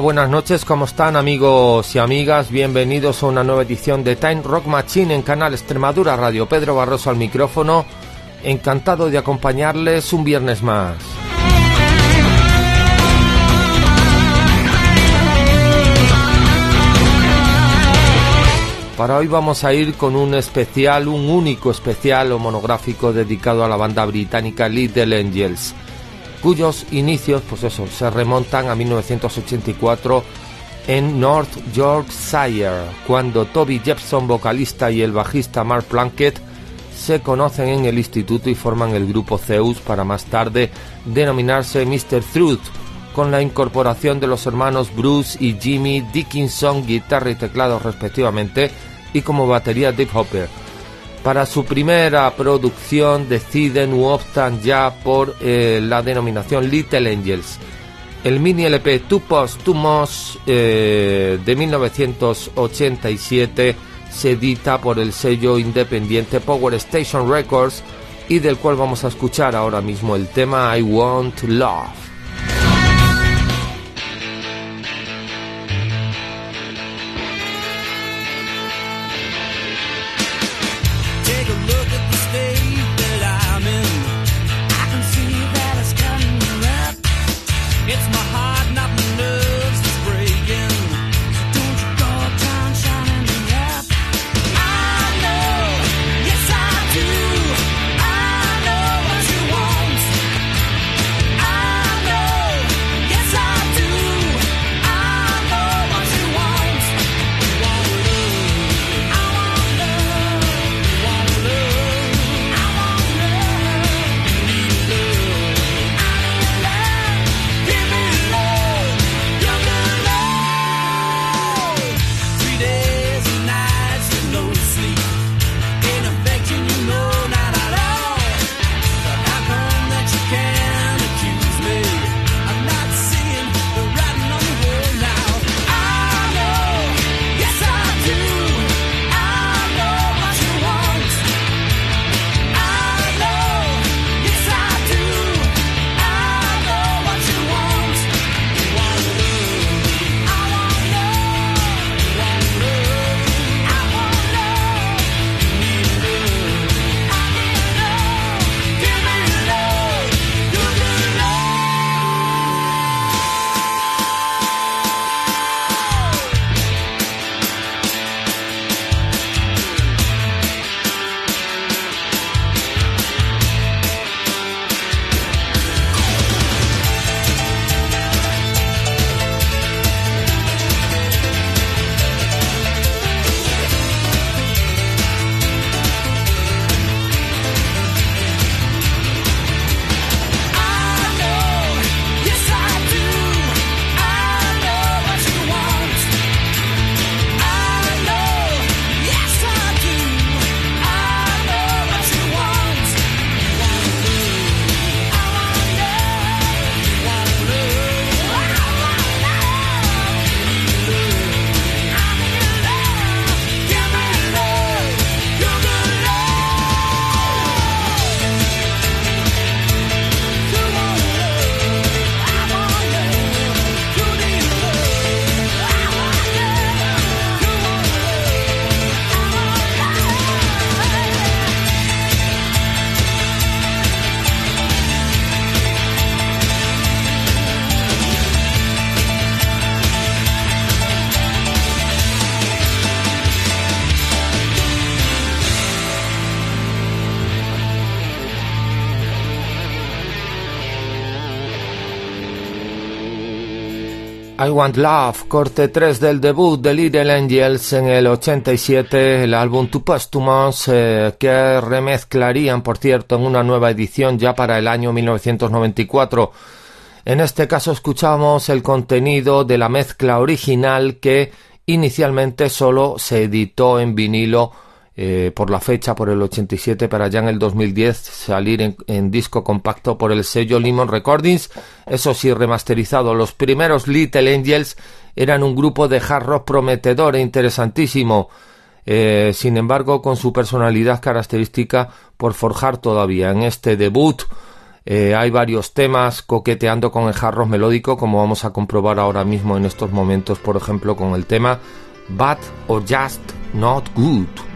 Buenas noches, ¿cómo están amigos y amigas? Bienvenidos a una nueva edición de Time Rock Machine en Canal Extremadura Radio. Pedro Barroso al micrófono, encantado de acompañarles un viernes más. Para hoy vamos a ir con un especial, un único especial o monográfico dedicado a la banda británica Little Angels cuyos inicios, pues eso, se remontan a 1984 en North Yorkshire, cuando Toby Jepson, vocalista, y el bajista Mark Plunkett se conocen en el instituto y forman el grupo Zeus para más tarde denominarse Mr. Truth, con la incorporación de los hermanos Bruce y Jimmy Dickinson, guitarra y teclado respectivamente, y como batería Dave Hopper. Para su primera producción deciden u optan ya por eh, la denominación Little Angels. El mini LP Two Moss eh, de 1987 se edita por el sello independiente Power Station Records y del cual vamos a escuchar ahora mismo el tema I Want Love. I Want Love, corte 3 del debut de Little Angels en el 87, el álbum To Posthumous, eh, que remezclarían, por cierto, en una nueva edición ya para el año 1994. En este caso escuchamos el contenido de la mezcla original que inicialmente solo se editó en vinilo eh, por la fecha, por el 87, para ya en el 2010 salir en, disco compacto por el sello Limon Recordings. Eso sí, remasterizado. Los primeros Little Angels eran un grupo de hard rock prometedor e interesantísimo. Eh, sin embargo, con su personalidad característica por forjar todavía. En este debut eh, hay varios temas coqueteando con el hard melódico, como vamos a comprobar ahora mismo en estos momentos, por ejemplo, con el tema Bad or Just Not Good.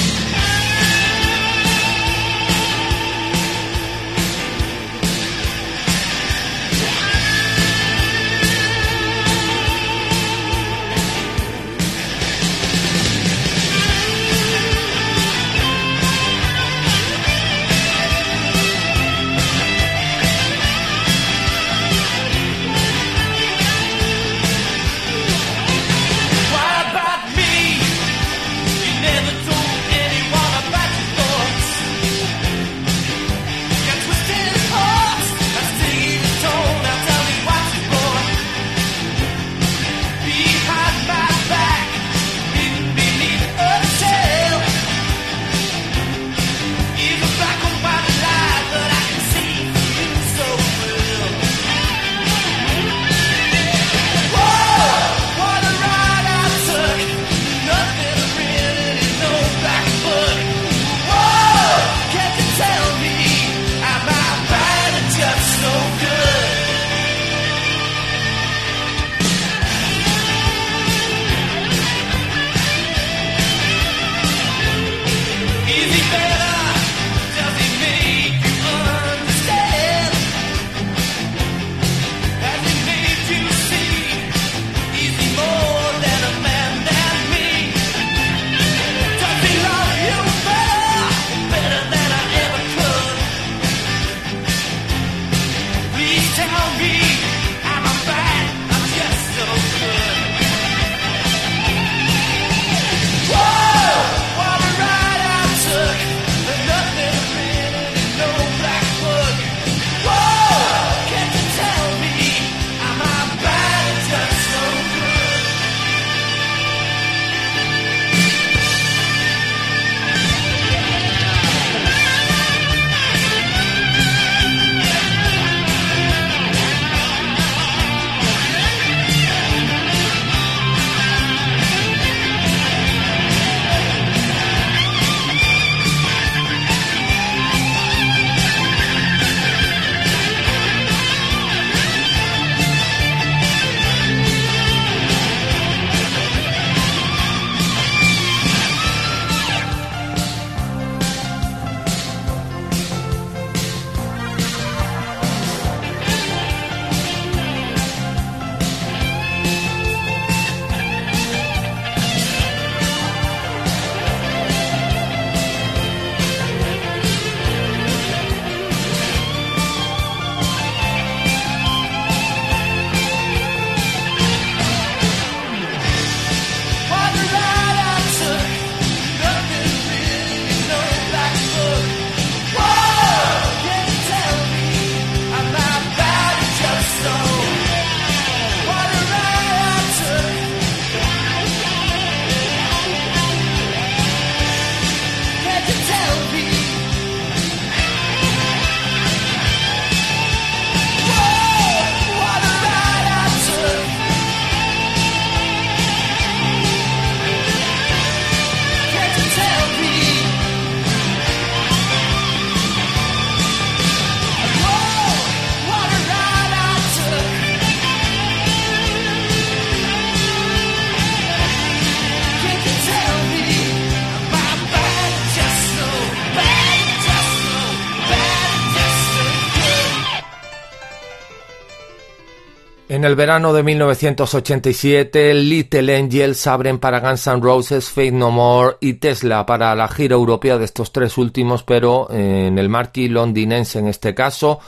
el verano de 1987, Little Angels abren para Guns N' Roses, Faith No More y Tesla para la gira europea de estos tres últimos, pero en el marquis londinense en este caso,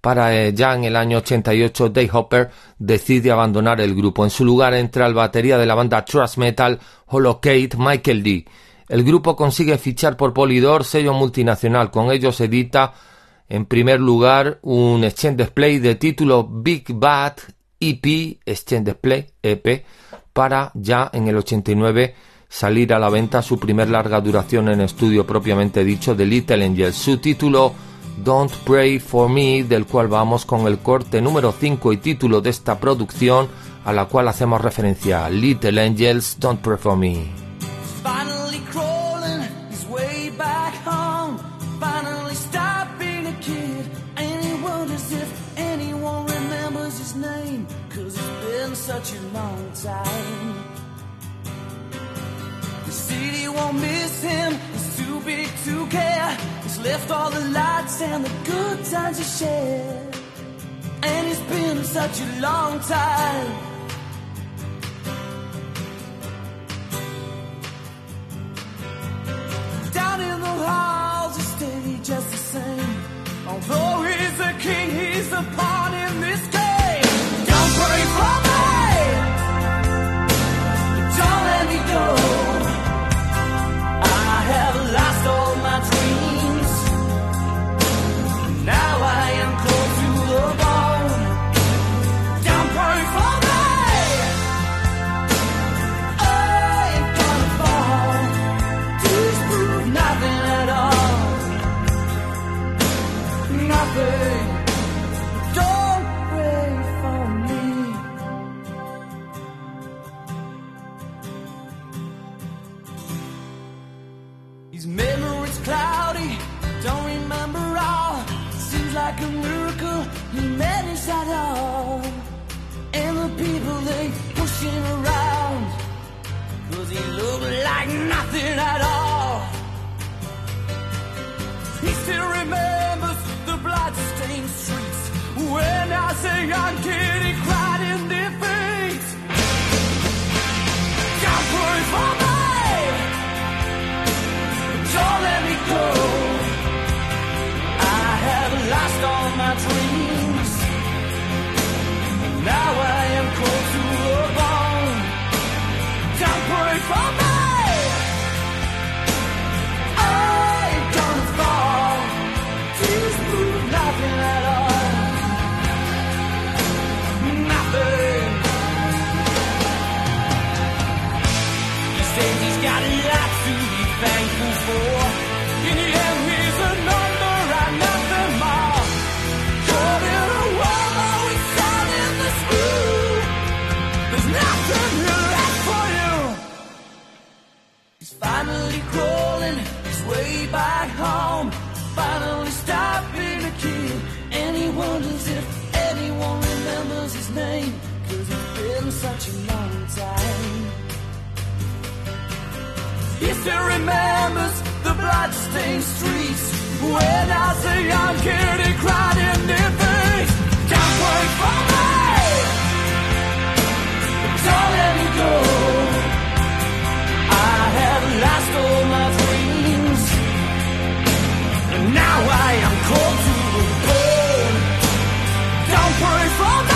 para eh, ya en el año 88 Dave Hopper decide abandonar el grupo. En su lugar entra el batería de la banda Trust Metal Holocate Michael D. El grupo consigue fichar por Polydor, sello multinacional. Con ellos edita en primer lugar un Exchange Display de título Big Bad EP, Exchange Display EP, para ya en el 89 salir a la venta su primer larga duración en estudio propiamente dicho de Little Angels. Su título Don't Pray for Me, del cual vamos con el corte número 5 y título de esta producción, a la cual hacemos referencia, Little Angels, Don't Pray for Me. The city won't miss him. He's too big to care. He's left all the lights and the good times to share. And it's been such a long time. Down in the halls, he stayed just the same. Although he's the king, he's the pawn nothing at all. He still remembers the blood-stained streets when as a young kid he cried in defeat. God pray for me. Don't let me go. I have lost all my dreams. Now I still remembers the bloodstained streets when as a young kid he cried in defeat. Can't wait for me. Don't let me go. I have lost all my dreams. And now I am cold to the bone. Don't pray for me.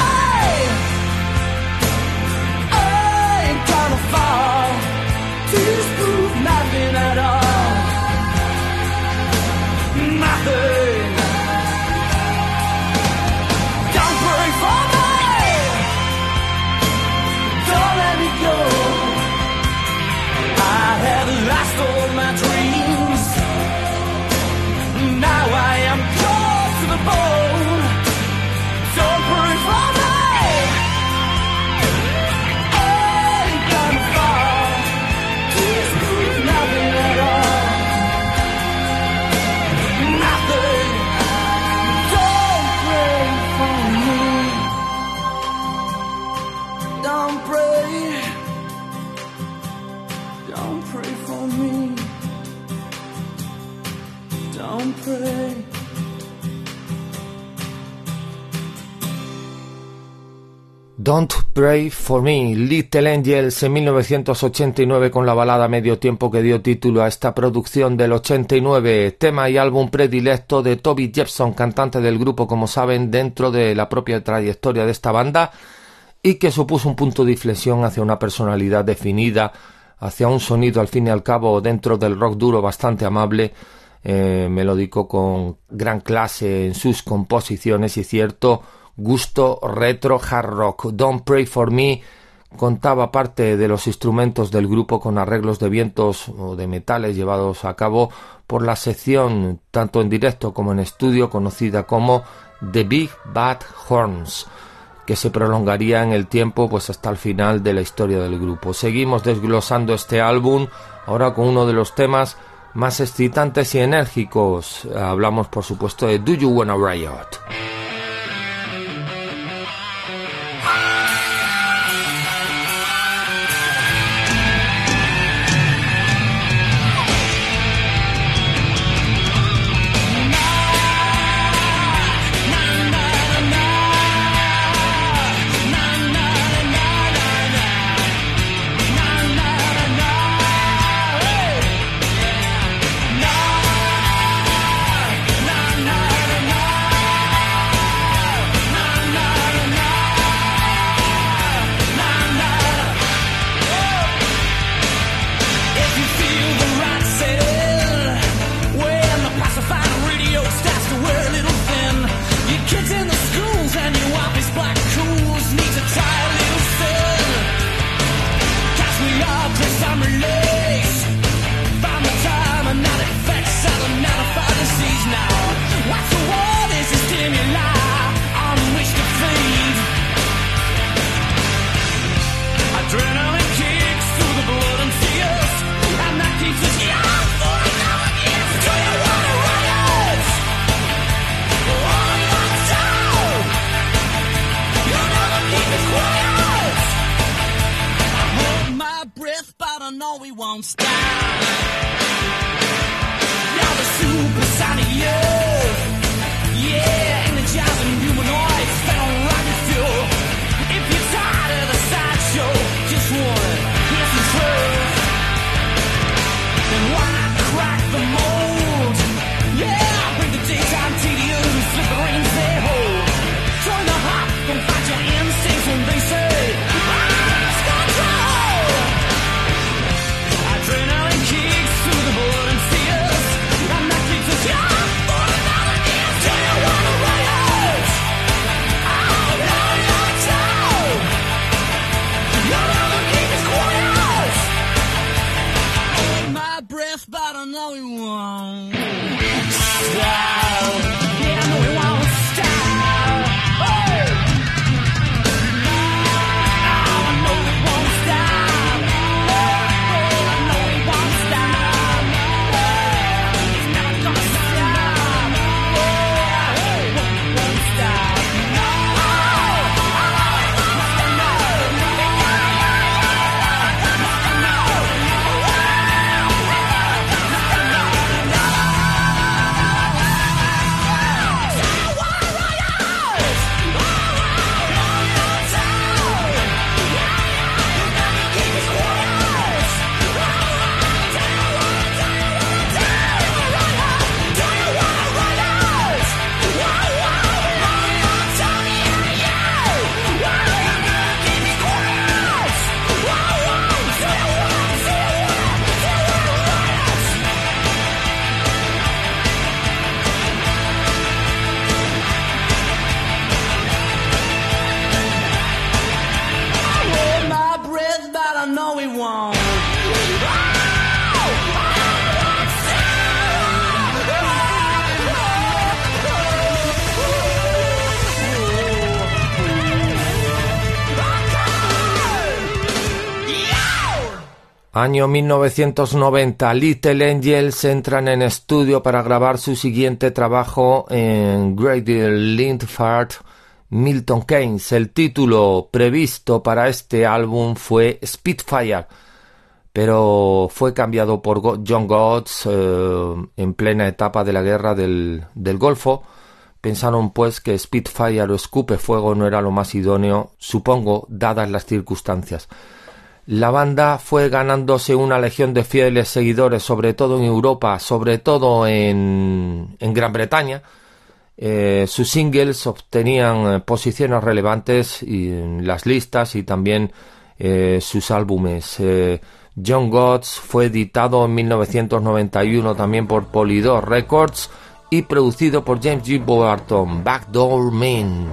Pray for me. Don't pray. Don't Pray for Me, Little Angels en 1989 con la balada Medio Tiempo que dio título a esta producción del 89, tema y álbum predilecto de Toby Jepson, cantante del grupo como saben dentro de la propia trayectoria de esta banda y que supuso un punto de inflexión hacia una personalidad definida, hacia un sonido al fin y al cabo dentro del rock duro bastante amable, eh, melódico con gran clase en sus composiciones y cierto gusto retro hard rock. Don't Pray for Me contaba parte de los instrumentos del grupo con arreglos de vientos o de metales llevados a cabo por la sección tanto en directo como en estudio conocida como The Big Bad Horns que se prolongaría en el tiempo pues hasta el final de la historia del grupo. Seguimos desglosando este álbum ahora con uno de los temas más excitantes y enérgicos. Hablamos por supuesto de Do You Wanna Riot. año 1990, Little Angels entran en estudio para grabar su siguiente trabajo en Great Lindford, Milton Keynes. El título previsto para este álbum fue Spitfire, pero fue cambiado por John Gods eh, en plena etapa de la guerra del, del Golfo. Pensaron pues que Spitfire o Escupe Fuego no era lo más idóneo, supongo, dadas las circunstancias la banda fue ganándose una legión de fieles seguidores, sobre todo en Europa, sobre todo en, en Gran Bretaña. Eh, sus singles obtenían eh, posiciones relevantes en las listas y también eh, sus álbumes. John Gods fue editado en 1991 también por Polydor Records y producido por James G. Boarton, Backdoor Man.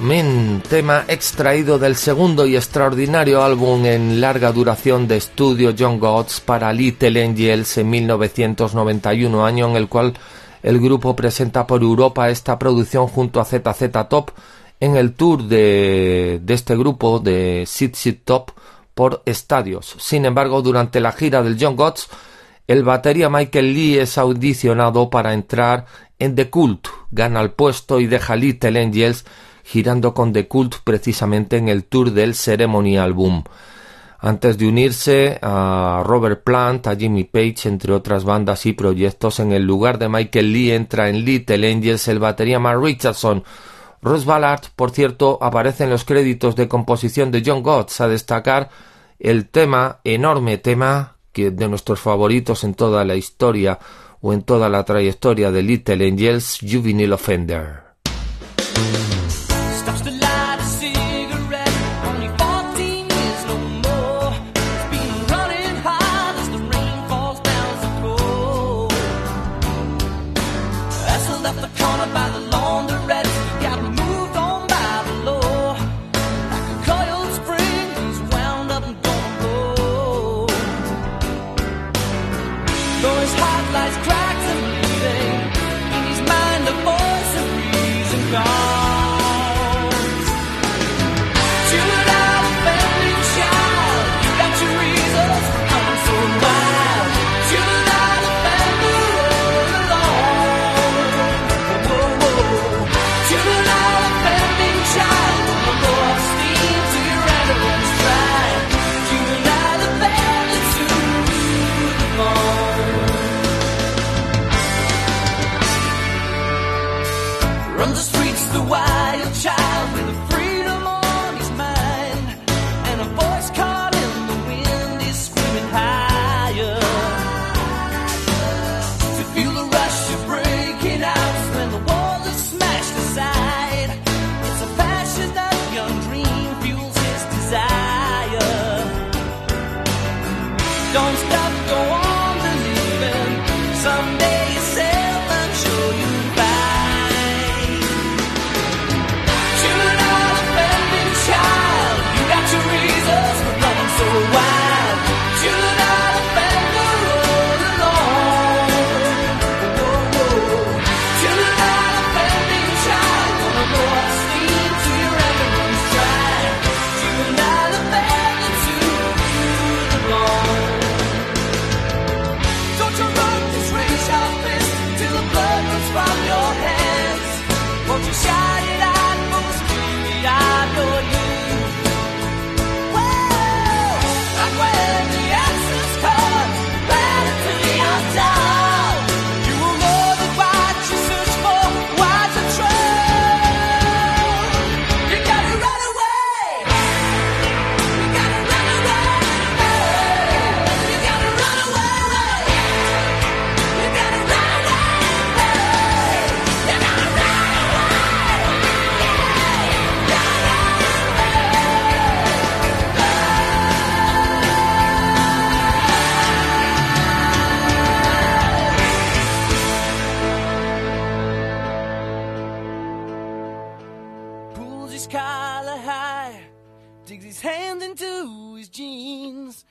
Men, tema extraído del segundo y extraordinario álbum en larga duración de estudio John Gods para Little Angels en 1991, año en el cual el grupo presenta por Europa esta producción junto a ZZ Top en el tour de, de este grupo de Sit Sit Top por estadios. Sin embargo, durante la gira del John Gods, el batería Michael Lee es audicionado para entrar en The Cult, gana el puesto y deja Little Angels girando con The Cult precisamente en el tour del Ceremony Album. Antes de unirse a Robert Plant, a Jimmy Page, entre otras bandas y proyectos, en el lugar de Michael Lee entra en Little Angels el batería Mark Richardson. Ross Ballard, por cierto, aparece en los créditos de composición de John Gotts a destacar el tema, enorme tema, que de nuestros favoritos en toda la historia o en toda la trayectoria de Little Angels, Juvenile Offender. Runs the streets to the wild digs his hand into his jeans,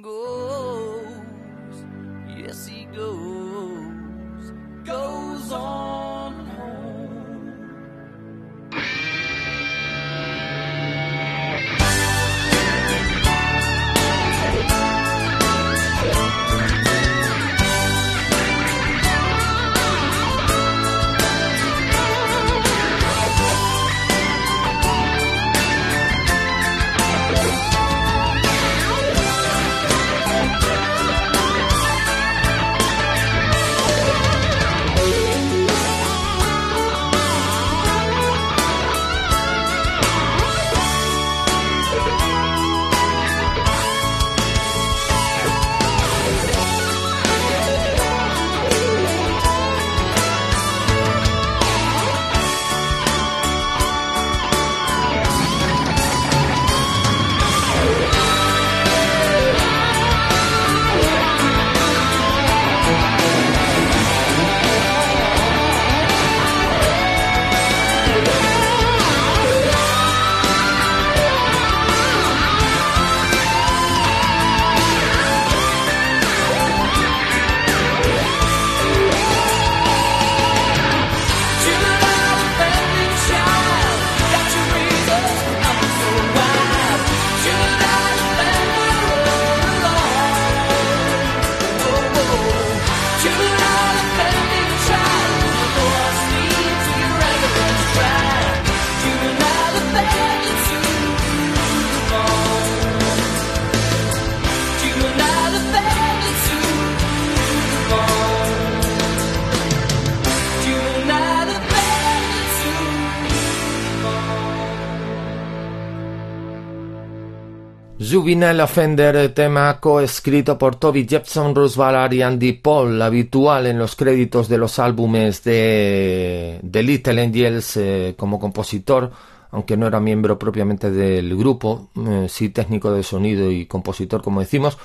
goes. Yes, he goes. Goes on Juvenile Offender, tema coescrito por Toby Jepson, Bruce Ballard y Andy Paul, habitual en los créditos de los álbumes de, de Little Angels eh, como compositor, aunque no era miembro propiamente del grupo, eh, sí técnico de sonido y compositor, como decimos.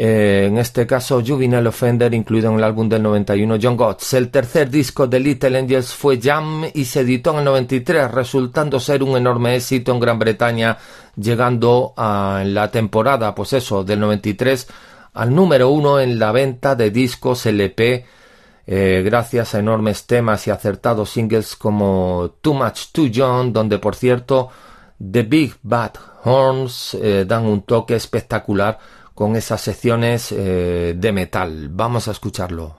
Eh, en este caso, Juvenile Offender, incluido en el álbum del 91, John Gotts. El tercer disco de Little Angels fue Jam y se editó en el 93, resultando ser un enorme éxito en Gran Bretaña, llegando a, en la temporada, pues eso, del 93 al número uno en la venta de discos LP, eh, gracias a enormes temas y acertados singles como Too Much Too Young, donde por cierto The Big Bad Horns eh, dan un toque espectacular con esas secciones eh, de metal. Vamos a escucharlo.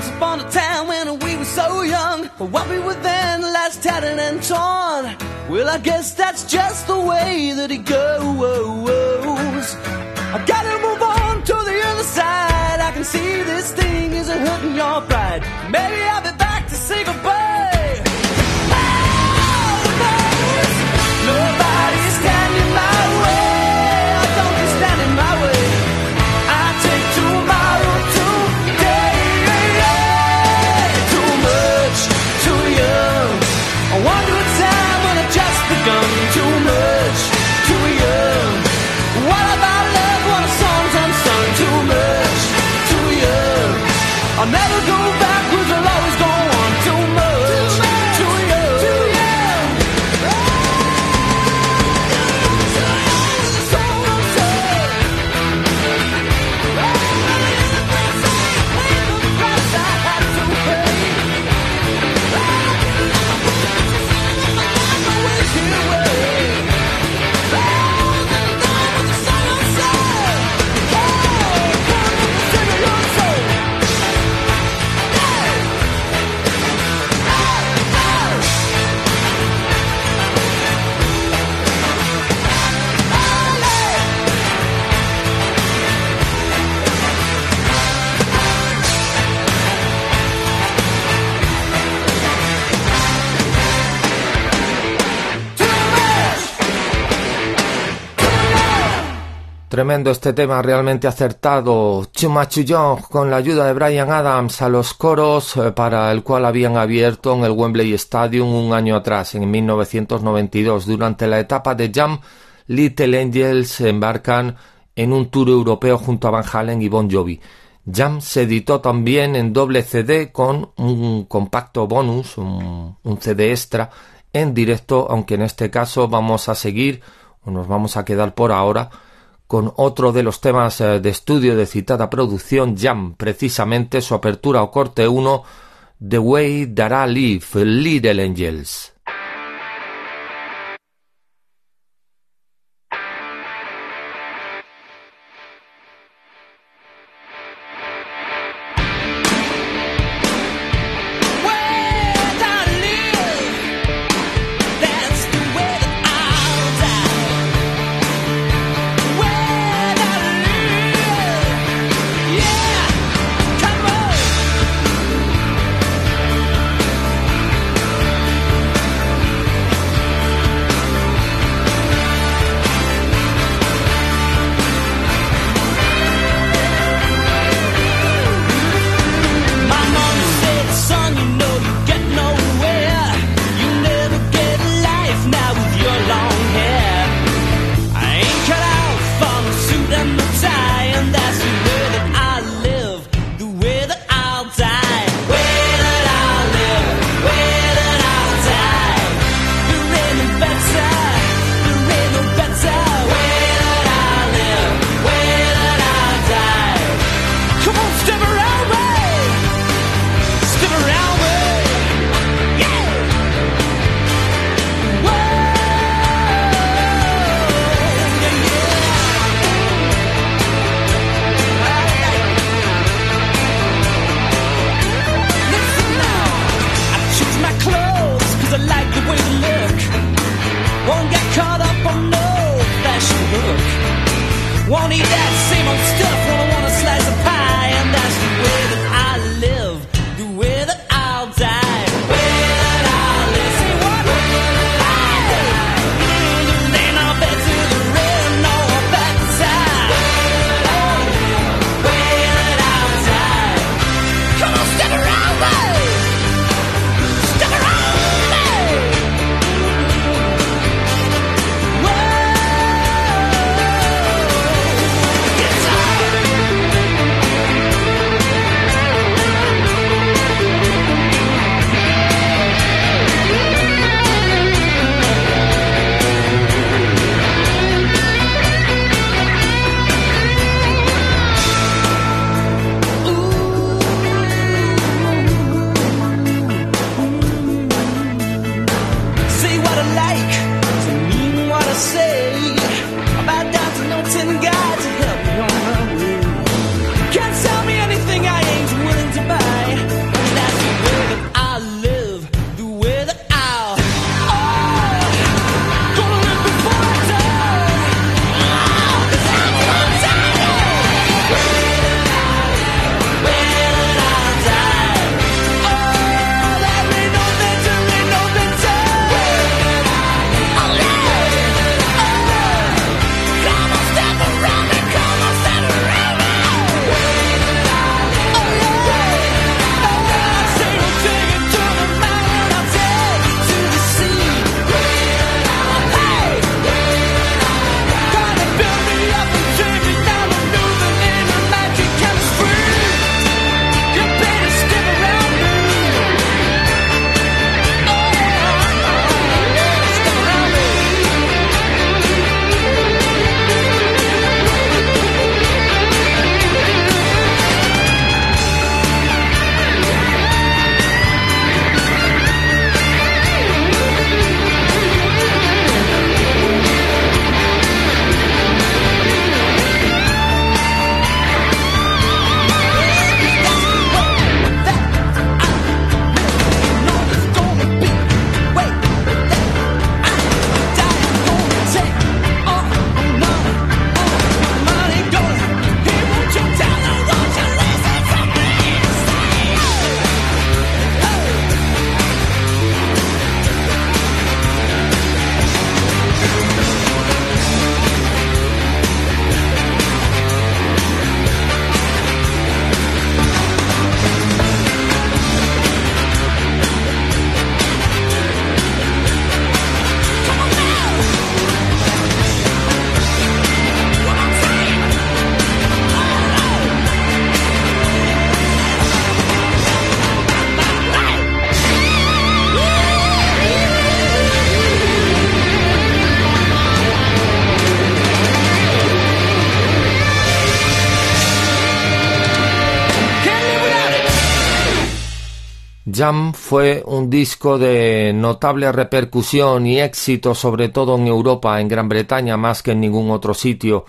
Once upon a time when we were so young, but what we were then lies tattered and torn. Well, I guess that's just the way that it goes. I gotta move on to the other side. I can see this thing isn't hurting your pride. Maybe I'll be Tremendo este tema, realmente acertado. Chumachuyong con la ayuda de Brian Adams a los coros eh, para el cual habían abierto en el Wembley Stadium un año atrás, en 1992. Durante la etapa de Jam, Little Angels se embarcan en un tour europeo junto a Van Halen y Bon Jovi. Jam se editó también en doble CD con un compacto bonus, un, un CD extra, en directo, aunque en este caso vamos a seguir o nos vamos a quedar por ahora con otro de los temas eh, de estudio de citada producción, Jam, precisamente su apertura o corte 1, The Way That I Live, Little Angels. Jam fue un disco de notable repercusión y éxito, sobre todo en Europa, en Gran Bretaña, más que en ningún otro sitio.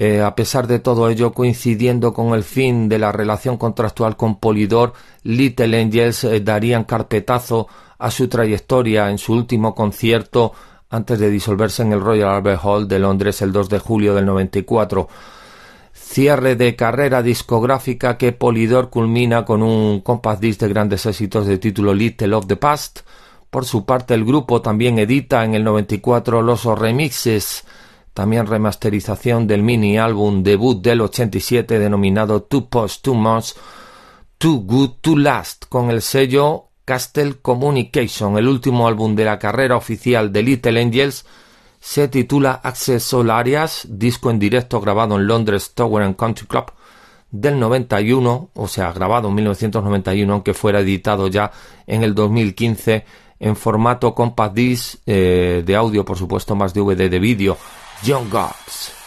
Eh, a pesar de todo ello, coincidiendo con el fin de la relación contractual con Polydor, Little Angels eh, darían carpetazo a su trayectoria en su último concierto antes de disolverse en el Royal Albert Hall de Londres el 2 de julio del 94 cierre de carrera discográfica que Polydor culmina con un compact disc de grandes éxitos de título Little of the Past. Por su parte, el grupo también edita en el 94 los remixes, también remasterización del mini álbum debut del 87 denominado Two Post Two Months, Too Good to Last, con el sello Castle Communication, el último álbum de la carrera oficial de Little Angels, se titula Access All Areas, disco en directo grabado en Londres Tower and Country Club del 91, o sea, grabado en 1991, aunque fuera editado ya en el 2015 en formato compact disc eh, de audio, por supuesto, más DVD de vídeo. John Gobbs.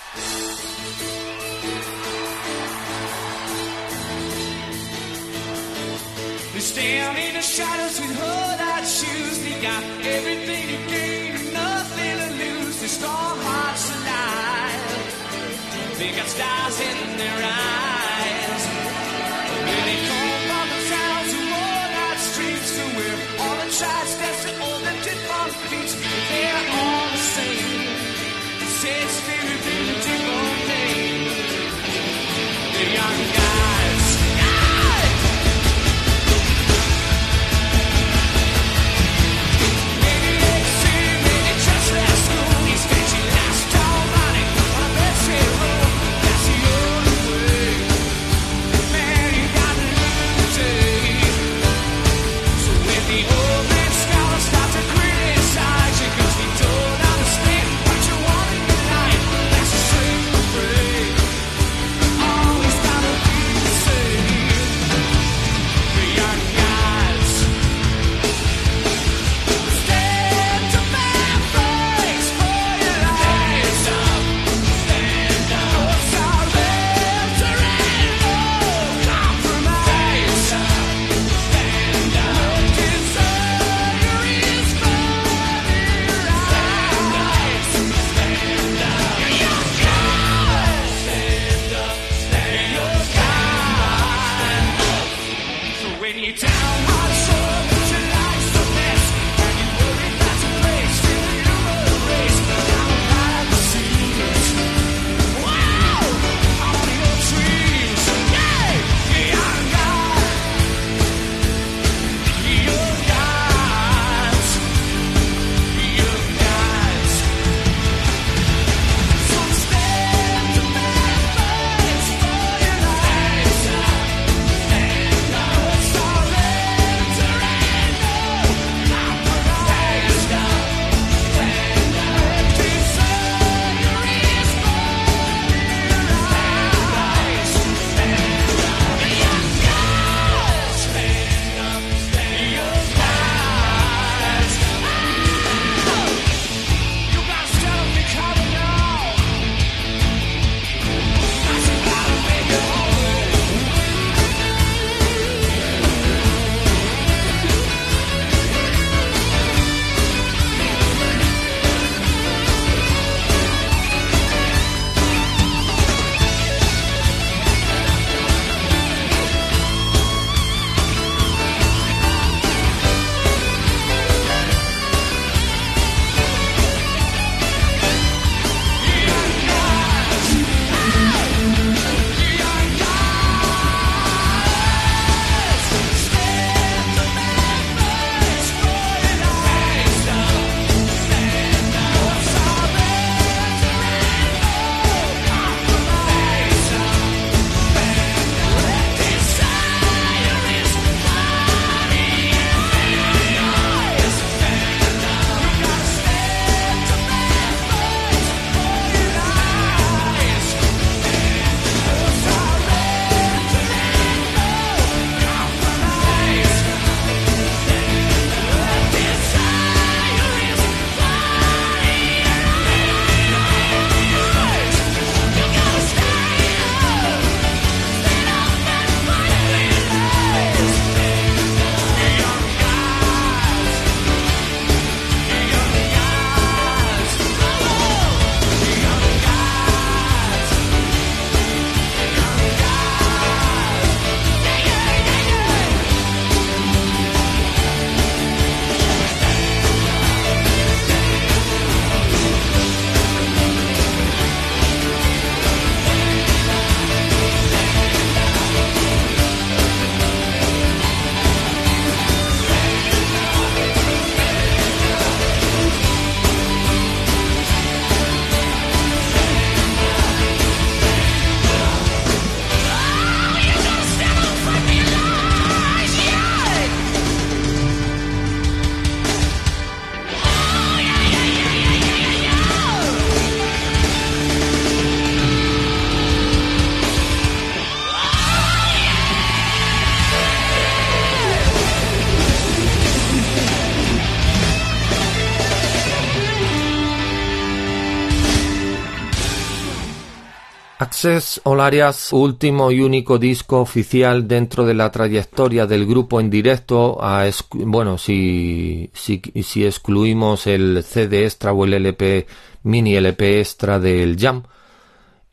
Access Olarias, último y único disco oficial dentro de la trayectoria del grupo en directo, a bueno, si, si, si excluimos el CD extra o el LP, mini LP extra del Jam,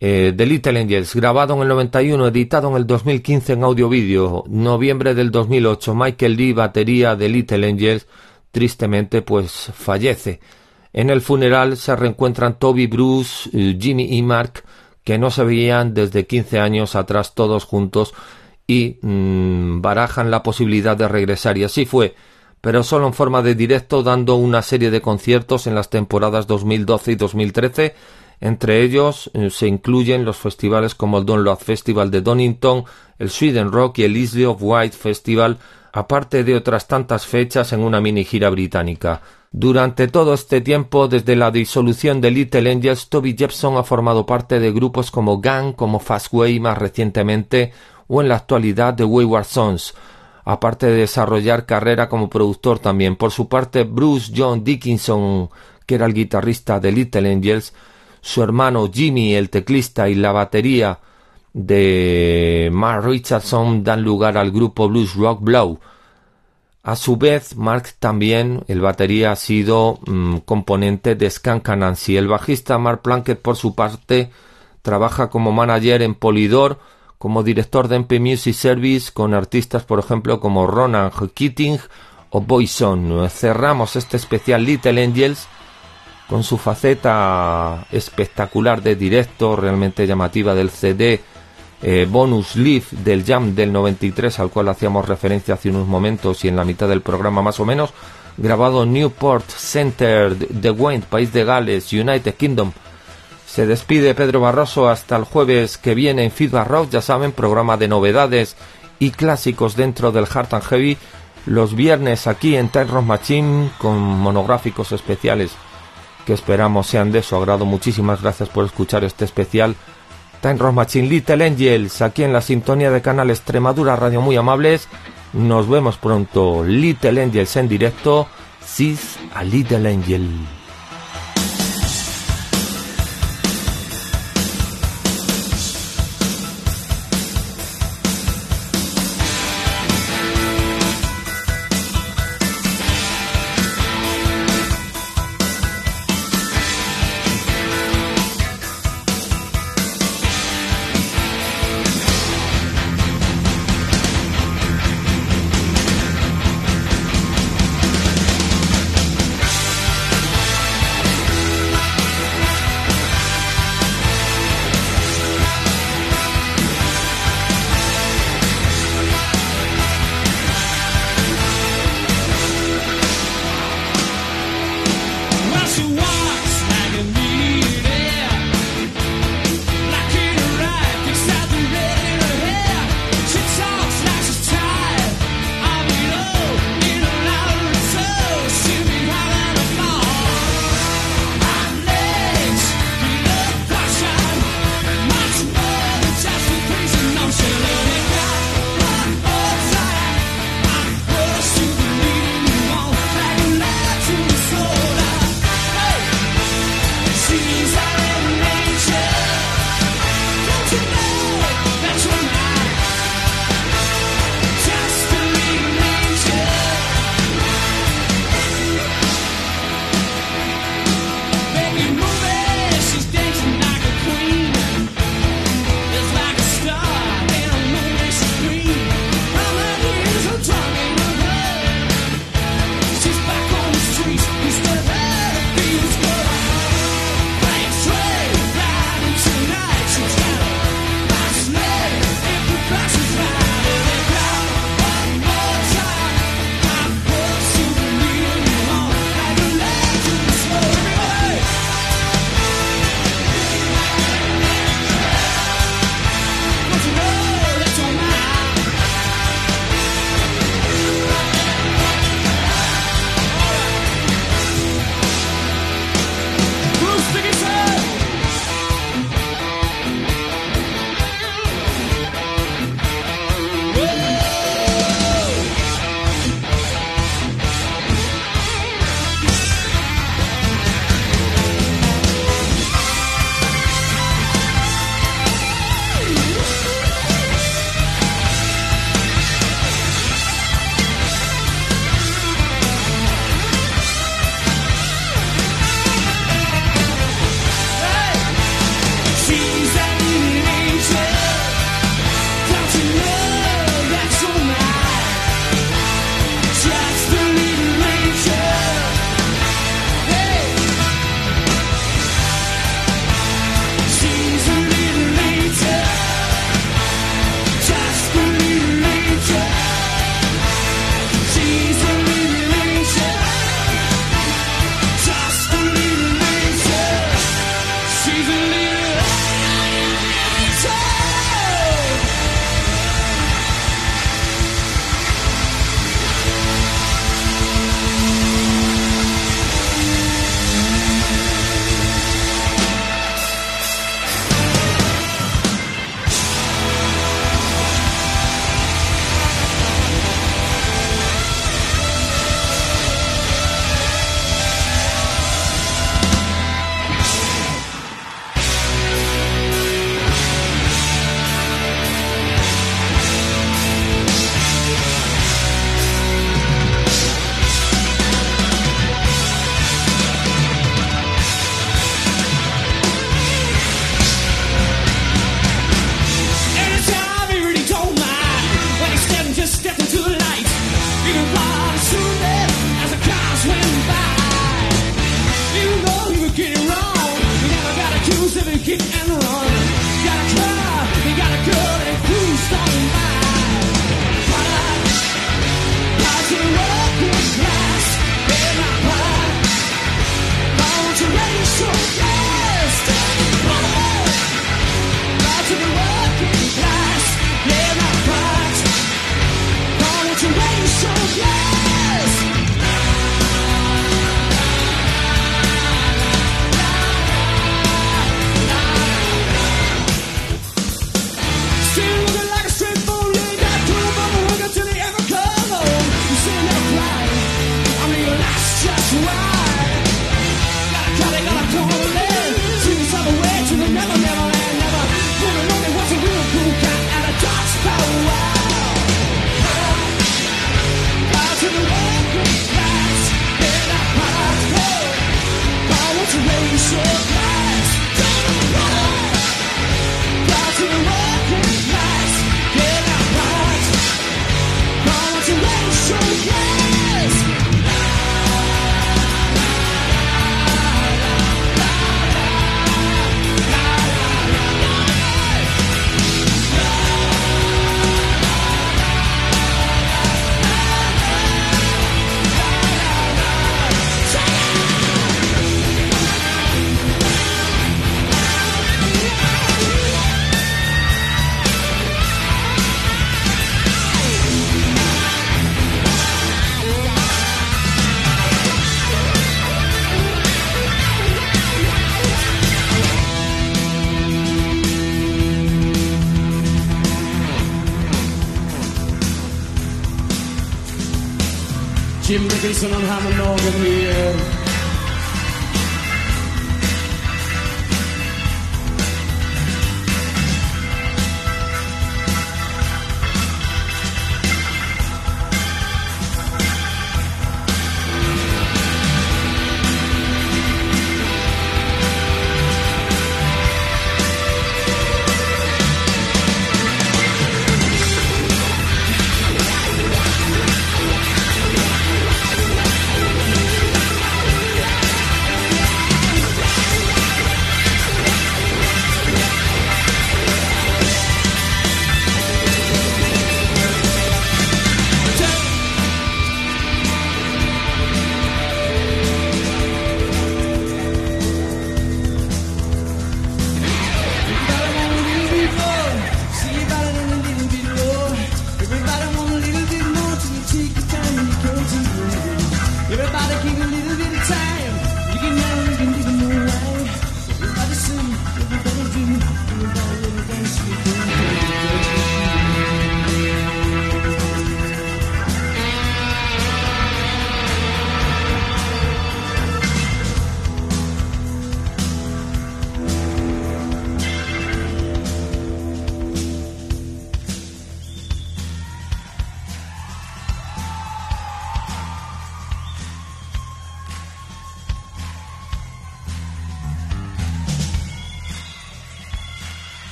eh, The Little Angels, grabado en el 91, editado en el 2015 en audio-vídeo, noviembre del 2008, Michael Lee, batería de Little Angels, tristemente pues fallece. En el funeral se reencuentran Toby Bruce, eh, Jimmy y Mark, que no se veían desde 15 años atrás todos juntos y mm, barajan la posibilidad de regresar y así fue, pero solo en forma de directo dando una serie de conciertos en las temporadas 2012 y 2013. Entre ellos eh, se incluyen los festivales como el Download Festival de Donington, el Sweden Rock y el Isle of Wight Festival, aparte de otras tantas fechas en una mini gira británica. Durante todo este tiempo, desde la disolución de Little Angels, Toby Jepson ha formado parte de grupos como Gang, como Fastway más recientemente, o en la actualidad de Wayward Sons, aparte de desarrollar carrera como productor también. Por su parte, Bruce John Dickinson, que era el guitarrista de Little Angels, su hermano Jimmy, el teclista y la batería de Mark Richardson dan lugar al grupo blues rock Blow. A su vez, Mark también, el batería, ha sido mm, componente de Anansi. El bajista Mark Plunkett, por su parte, trabaja como manager en Polydor, como director de MP Music Service, con artistas, por ejemplo, como Ronan Keating o Boyson. Cerramos este especial Little Angels con su faceta espectacular de directo, realmente llamativa del CD eh, bonus Leaf del Jam del 93 al cual hacíamos referencia hace unos momentos y en la mitad del programa más o menos, grabado Newport Center de Wayne, País de Gales, United Kingdom. Se despide Pedro Barroso hasta el jueves que viene en Feedback Rock, ya saben, programa de novedades y clásicos dentro del Hard and Heavy. Los viernes aquí en Time Rock Machine con monográficos especiales que esperamos sean de su agrado. Muchísimas gracias por escuchar este especial Time Rock Machine Little Angels aquí en la sintonía de canal Extremadura Radio muy amables. Nos vemos pronto. Little Angels en directo. Sis a Little Angel.